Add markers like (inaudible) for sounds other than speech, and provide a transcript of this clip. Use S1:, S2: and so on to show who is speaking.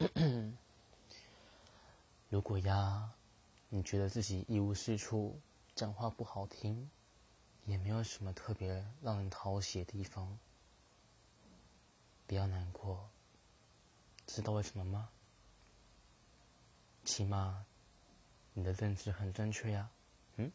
S1: (clears throat) 如果呀，你觉得自己一无是处，讲话不好听，也没有什么特别让人讨喜的地方，不要难过。知道为什么吗？起码你的认知很正确呀。嗯。